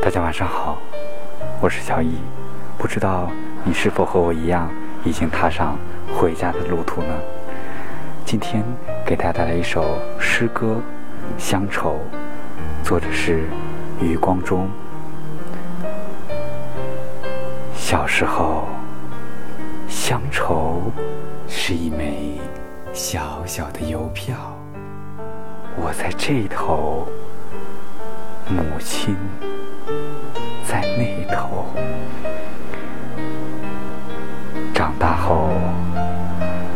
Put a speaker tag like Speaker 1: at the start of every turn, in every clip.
Speaker 1: 大家晚上好，我是小易。不知道你是否和我一样，已经踏上回家的路途呢？今天给大家带来一首诗歌《乡愁》，作者是余光中。小时候，乡愁是一枚小小的邮票，我在这头，母亲。在那头，长大后，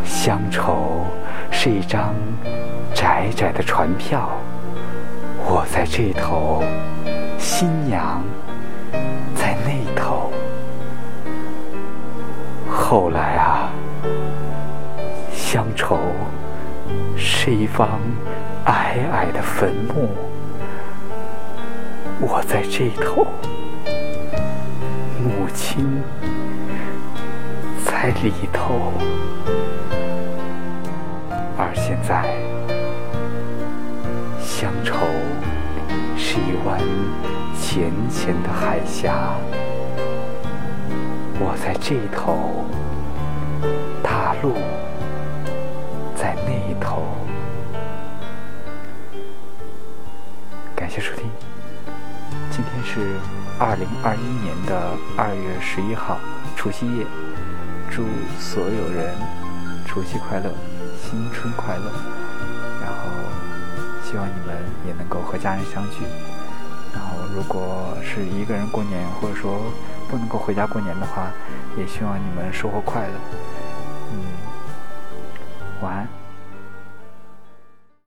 Speaker 1: 乡愁是一张窄窄的船票。我在这头，新娘在那头。后来啊，乡愁是一方矮矮的坟墓。我在这头。母亲在里头，而现在，乡愁是一湾浅浅的海峡。我在这头，大陆在那头。感谢收听，是。二零二一年的二月十一号，除夕夜，祝所有人除夕快乐，新春快乐。然后希望你们也能够和家人相聚。然后如果是一个人过年，或者说不能够回家过年的话，也希望你们收获快乐。